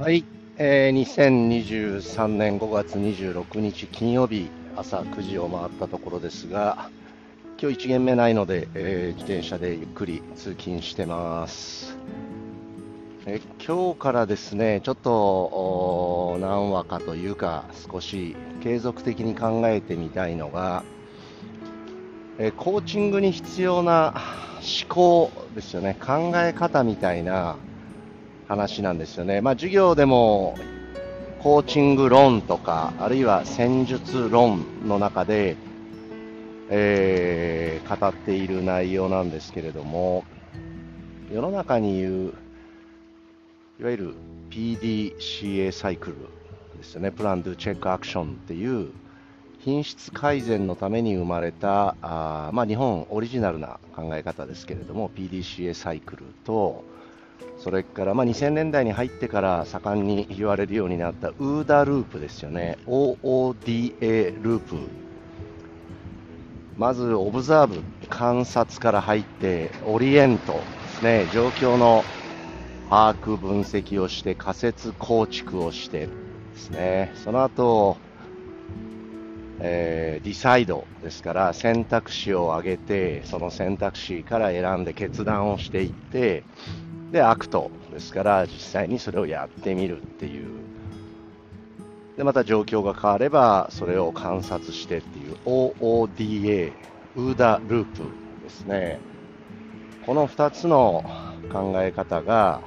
はい、えー、2023年5月26日金曜日朝9時を回ったところですが今日1限目ないので、えー、自転車でゆっくり通勤してます、え今日からですねちょっと何話かというか少し継続的に考えてみたいのが、えコーチングに必要な思考ですよね。考え方みたいな話なんですよね。まあ、授業でもコーチング論とか、あるいは戦術論の中で、えー、語っている内容なんですけれども、世の中に言う、いわゆる PDCA サイクルですよね、プラン・ドゥ・チェック・アクションっていう品質改善のために生まれたあ、まあ、日本オリジナルな考え方ですけれども PDCA サイクルとそれからまあ2000年代に入ってから盛んに言われるようになったウーダループですよね。OODA ループ。まずオブザーブ観察から入ってオリエントですね。状況の把握分析をして仮説構築をしてですね。その後えー、ディサイドですから選択肢を上げてその選択肢から選んで決断をしていってで、 Act ですから、実際にそれをやってみるっていう。で、また状況が変われば、それを観察してっていう OODA、ウーダループですね。この2つの考え方が、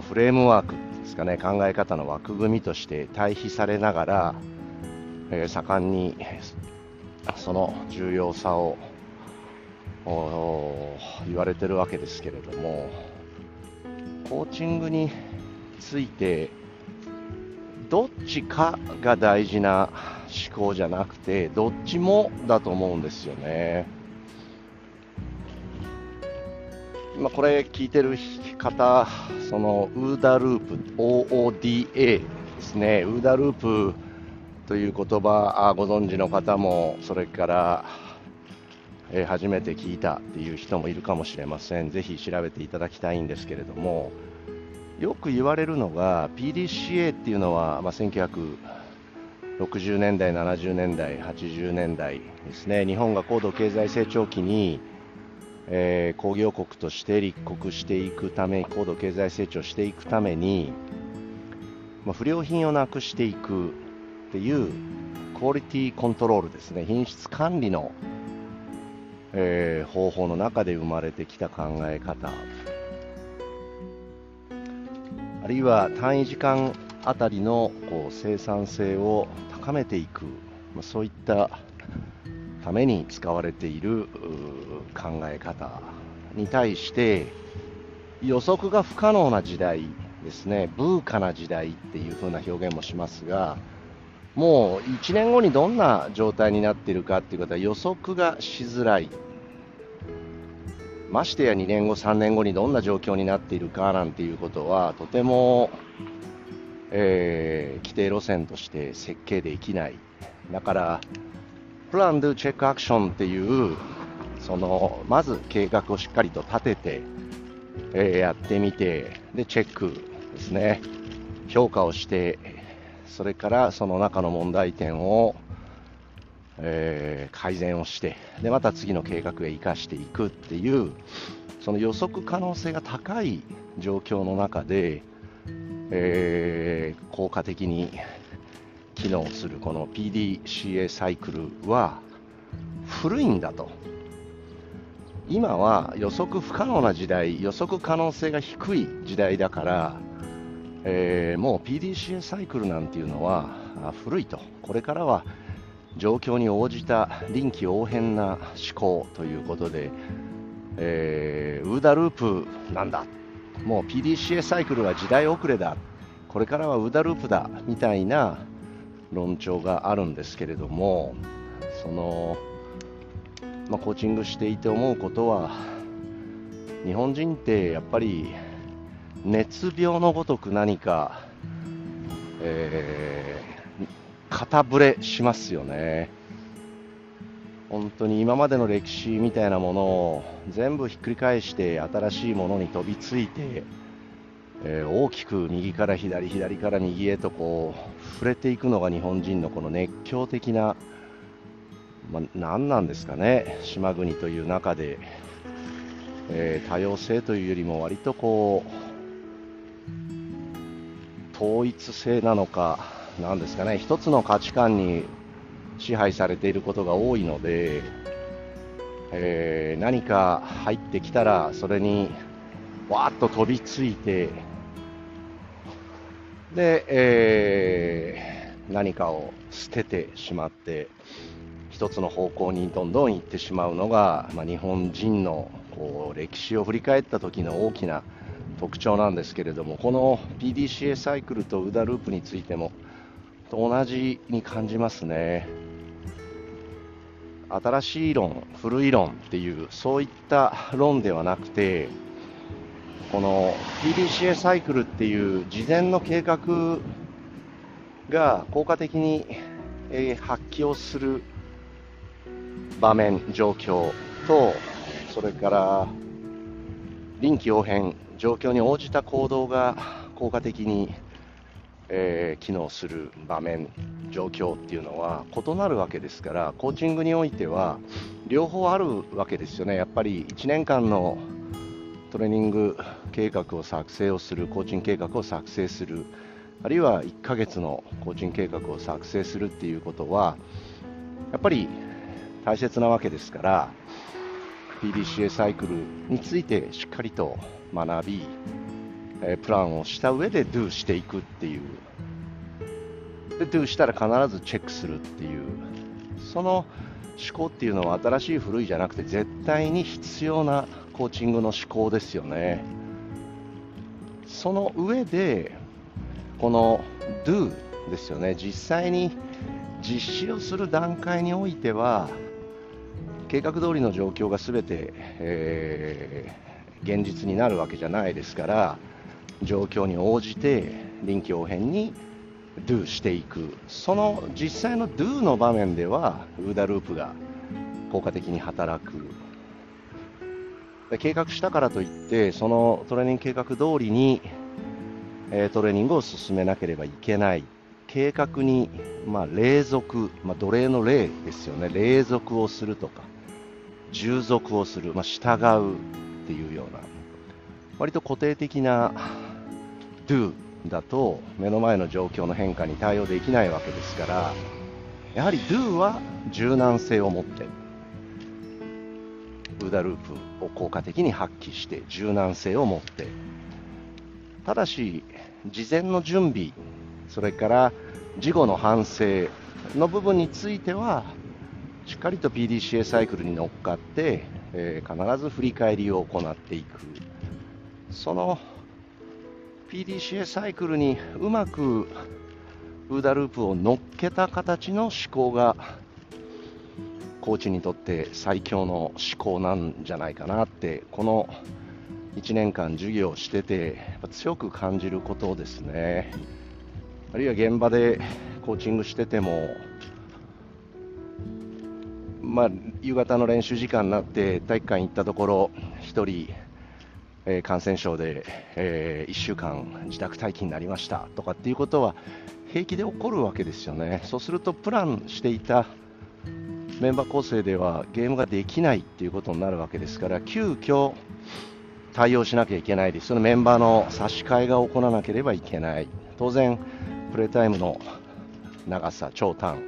フレームワークですかね、考え方の枠組みとして対比されながら、え、盛んにその重要さを言われてるわけですけれども、コーチングについてどっちかが大事な思考じゃなくてどっちもだと思うんですよね。まあ、これ聞いてる方、そのウーダループ、OODA ですね、ウーダループという言葉ご存知の方も、それからえ初めて聞いたっていう人もいるかもしれません。ぜひ調べていただきたいんですけれども、よく言われるのが PDCA っていうのは、まあ、1960年代、70年代、80年代ですね、日本が高度経済成長期に、えー、工業国として立国していくため、高度経済成長していくために、まあ、不良品をなくしていくっていうクオリティコントロールですね、品質管理のえー、方法の中で生まれてきた考え方。あるいは単位時間あたりのこう生産性を高めていく、まあ、そういったために使われている考え方に対して予測が不可能な時代ですね、ブーカな時代っていう風な表現もしますが、もう1年後にどんな状態になっているかっていうことは予測がしづらい。ましてや2年後、3年後にどんな状況になっているかなんていうことは、とても、えー、規定路線として設計できない。だから、プラン、ドゥ、チェック、アクションっていう、その、まず計画をしっかりと立てて、えー、やってみて、で、チェックですね。評価をして、それからその中の問題点を、えー、改善をしてでまた次の計画へ生かしていくっていうその予測可能性が高い状況の中で、えー、効果的に機能するこの PDCA サイクルは古いんだと。今は予測不可能な時代予測可能性が低い時代だからえー、もう PDCA サイクルなんていうのは古いと、これからは状況に応じた臨機応変な思考ということで、えー、ウーダループなんだ、もう PDCA サイクルは時代遅れだ、これからはウーダループだみたいな論調があるんですけれども、そのまあ、コーチングしていて思うことは、日本人ってやっぱり熱病のごとく何か、えー、肩ぶれしますよね。本当に今までの歴史みたいなものを全部ひっくり返して新しいものに飛びついて、えー、大きく右から左、左から右へとこう触れていくのが日本人のこの熱狂的な、ま、何なんですかね、島国という中で、えー、多様性というよりも割とこう統一性なのか、なんですかね、一つの価値観に支配されていることが多いので、えー、何か入ってきたらそれにわーっと飛びついてで、えー、何かを捨ててしまって一つの方向にどんどん行ってしまうのが、まあ、日本人のこう歴史を振り返った時の大きな特徴なんですけれどもこの PDCA サイクルとウダループについても同じに感じますね。新しい論、古い論っていうそういった論ではなくてこの PDCA サイクルっていう事前の計画が効果的に発揮をする場面、状況とそれから臨機応変、状況に応じた行動が効果的にえー、機能する場面、状況っていうのは異なるわけですから、コーチングにおいては両方あるわけですよね、やっぱり1年間のトレーニング計画を作成をする、コーチング計画を作成する、あるいは1ヶ月のコーチン計画を作成するっていうことは、やっぱり大切なわけですから、PDCA サイクルについてしっかりと学び、えプランをした上で Do していくっていう。で Do したら必ずチェックするっていう。その思考っていうのは新しい古いじゃなくて絶対に必要なコーチングの思考ですよね。その上でこの Do ですよね。実際に実施をする段階においては計画通りの状況が全て、えー、現実になるわけじゃないですから状況に応じて臨機応変に do していく。その実際の do の場面ではウーダループが効果的に働く。計画したからといってそのトレーニング計画通りに、えトレーニングを進めなければいけない。計画に、まあ、隷属、まあ、奴隷の隷ですよね。隷属をするとか。従属をする、まあ、従うっていうような。割と固定的な do だと目の前の状況の変化に対応できないわけですからやはり do は柔軟性を持ってウーダループを効果的に発揮して柔軟性を持ってただし事前の準備それから事後の反省の部分についてはしっかりと PDCA サイクルに乗っかって、えー、必ず振り返りを行っていく。その PDCA サイクルにうまくウーダループを乗っけた形の思考がコーチにとって最強の思考なんじゃないかなってこの1年間授業をしてて強く感じることですね。あるいは現場でコーチングしててもまあ、夕方の練習時間になって体育館行ったところ1人えー、感染症で、えー、1週間自宅待機になりましたとかっていうことは平気で起こるわけですよね、そうするとプランしていたメンバー構成ではゲームができないっていうことになるわけですから、急遽対応しなきゃいけないです、そのメンバーの差し替えが行わなければいけない、当然、プレータイムの長さ、長短、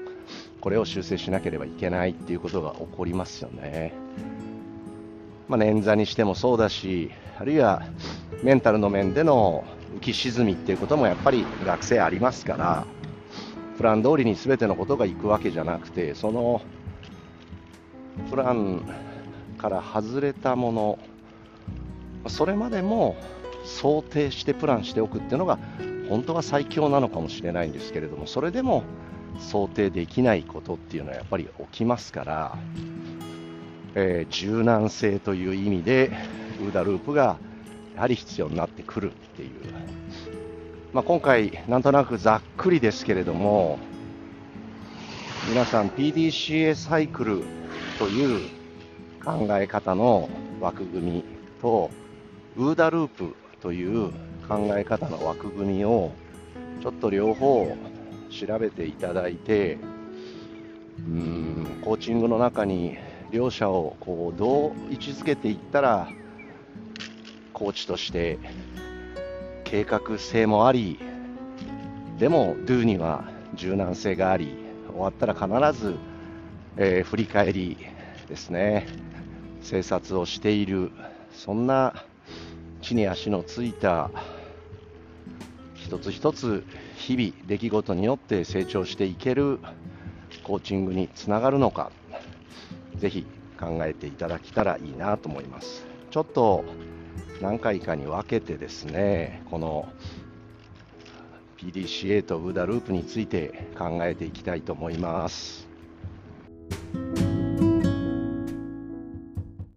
これを修正しなければいけないっていうことが起こりますよね。まあ、捻挫にしてもそうだし、あるいはメンタルの面での浮き沈みっていうこともやっぱり学生ありますから、プラン通りに全てのことがいくわけじゃなくて、そのプランから外れたもの、それまでも想定してプランしておくっていうのが本当は最強なのかもしれないんですけれども、それでも想定できないことっていうのはやっぱり起きますから、えー、柔軟性という意味でウーダループがやはり必要になってくるっていう、まあ、今回、なんとなくざっくりですけれども皆さん PDCA サイクルという考え方の枠組みとウーダループという考え方の枠組みをちょっと両方調べていただいてうんコーチングの中に両者をこうどう位置づけていったらコーチとして計画性もありでも Do には柔軟性があり終わったら必ず、えー、振り返りですね。生殺をしているそんな地に足のついた一つ一つ日々出来事によって成長していけるコーチングにつながるのかぜひ考えていただけたらいいなと思います。ちょっと何回かに分けてですねこの PDCA と UDA ループについて考えていきたいと思います。